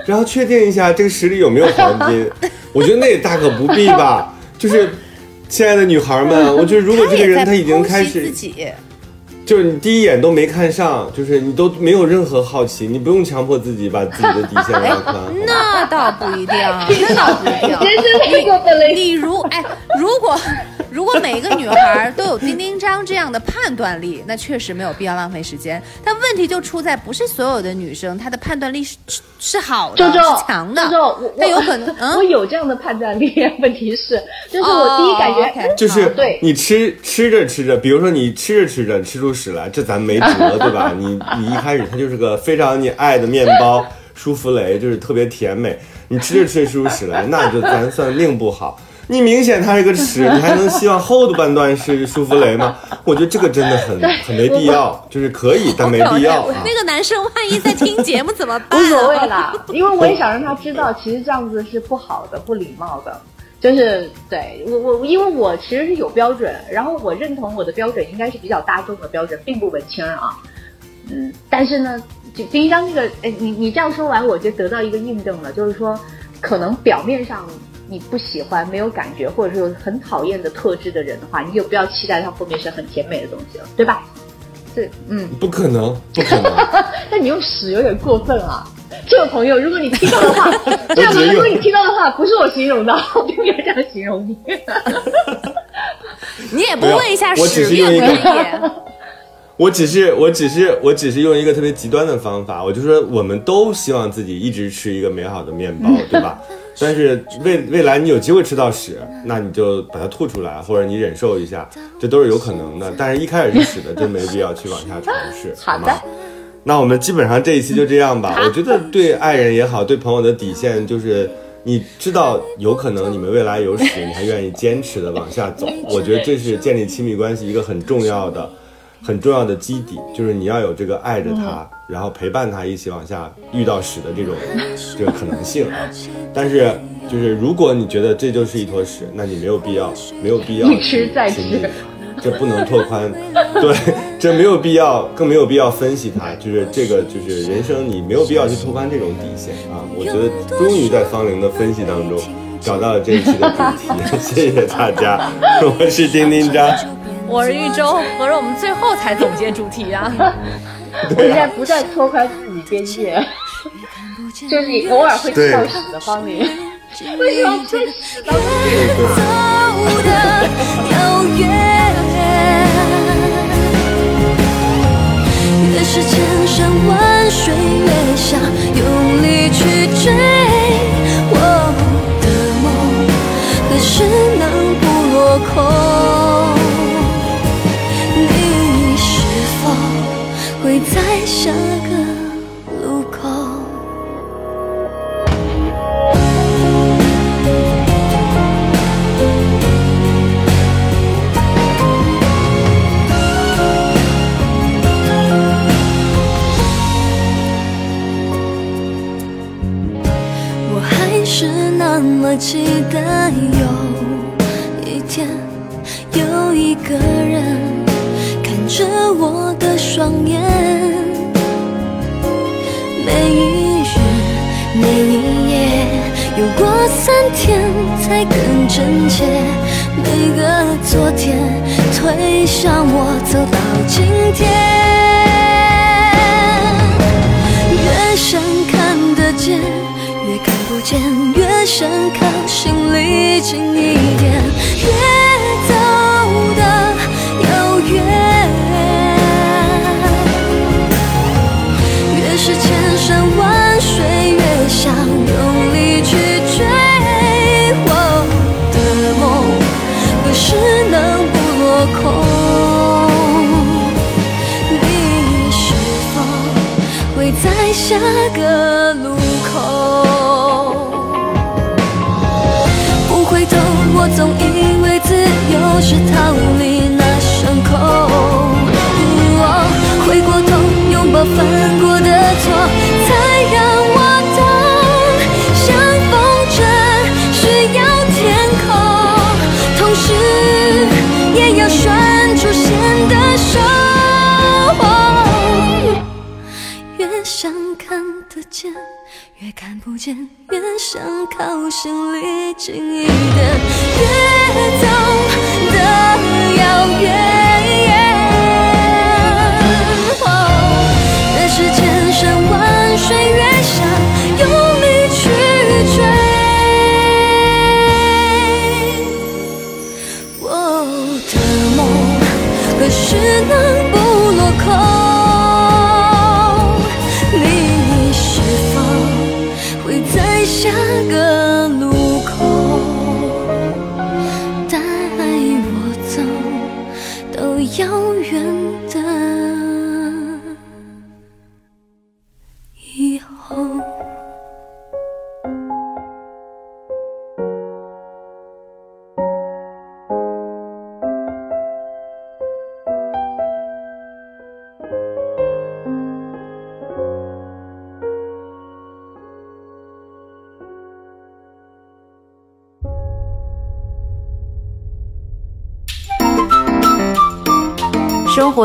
然后确定一下这个屎里有没有黄金。我觉得那也大可不必吧。就是，亲爱的女孩们，我觉得如果这个人他已经开始，就是你第一眼都没看上，就是你都没有任何好奇，你不用强迫自己把自己的底线拉宽。那倒不一定，那倒不一定。真是太过分了。你如哎，如果。如果每一个女孩都有丁丁章这样的判断力，那确实没有必要浪费时间。但问题就出在，不是所有的女生她的判断力是是好的、是强的。我我有可能，嗯，我有这样的判断力。问题是，就是我第一感觉，就是对你吃吃着吃着，比如说你吃着吃着吃出屎来，这咱没辙，对吧？你你一开始它就是个非常你爱的面包，舒芙蕾就是特别甜美，你吃着吃着吃出屎来，那就咱算命不好。你明显它是个屎，你还能希望后的半段是舒芙蕾吗？我觉得这个真的很很没必要，就是可以，但没必要啊。那个男生万一在听节目怎么办、无啊？所谓啦，因为我也想让他知道，其实这样子是不好的、不礼貌的。就是对我我，因为我其实是有标准，然后我认同我的标准应该是比较大众的标准，并不文青啊。嗯，但是呢，就丁一章这个，哎，你你这样说完，我就得到一个印证了，就是说，可能表面上你不喜欢、没有感觉，或者是有很讨厌的特质的人的话，你就不要期待他后面是很甜美的东西了，对吧？对，嗯，不可能，不可能。但你用屎有点过分啊！这位朋友，如果你听到的话，这位朋如果你听到的话，不是我形容的，我并没有这样形容你。你也不问一下屎愿不愿意？我只是，我只是，我只是用一个特别极端的方法，我就说我们都希望自己一直吃一个美好的面包，对吧？但是未未来你有机会吃到屎，那你就把它吐出来，或者你忍受一下，这都是有可能的。但是一开始是屎的，就没必要去往下尝试，好吗？那我们基本上这一期就这样吧。我觉得对爱人也好，对朋友的底线就是，你知道有可能你们未来有屎，你还愿意坚持的往下走。我觉得这是建立亲密关系一个很重要的、很重要的基底，就是你要有这个爱着他，然后陪伴他一起往下遇到屎的这种这个可能性啊。但是就是如果你觉得这就是一坨屎，那你没有必要，没有必要一吃再吃这不能拓宽，对，这没有必要，更没有必要分析它。就是这个，就是人生，你没有必要去拓宽这种底线啊。我觉得终于在方玲的分析当中找到了这一期的主题，谢谢大家，我是丁丁张。我是玉州，合着我们最后才总结主题啊？我现在不断拓宽自己边界，就是你偶尔会吃到屎的方面，为什么会屎到走的遥远。越是千山万水，越想用在想看得见，越看不见；越想靠心离近一点，越走得遥远。哦越是千山万水，越想用力去追。我的梦何时能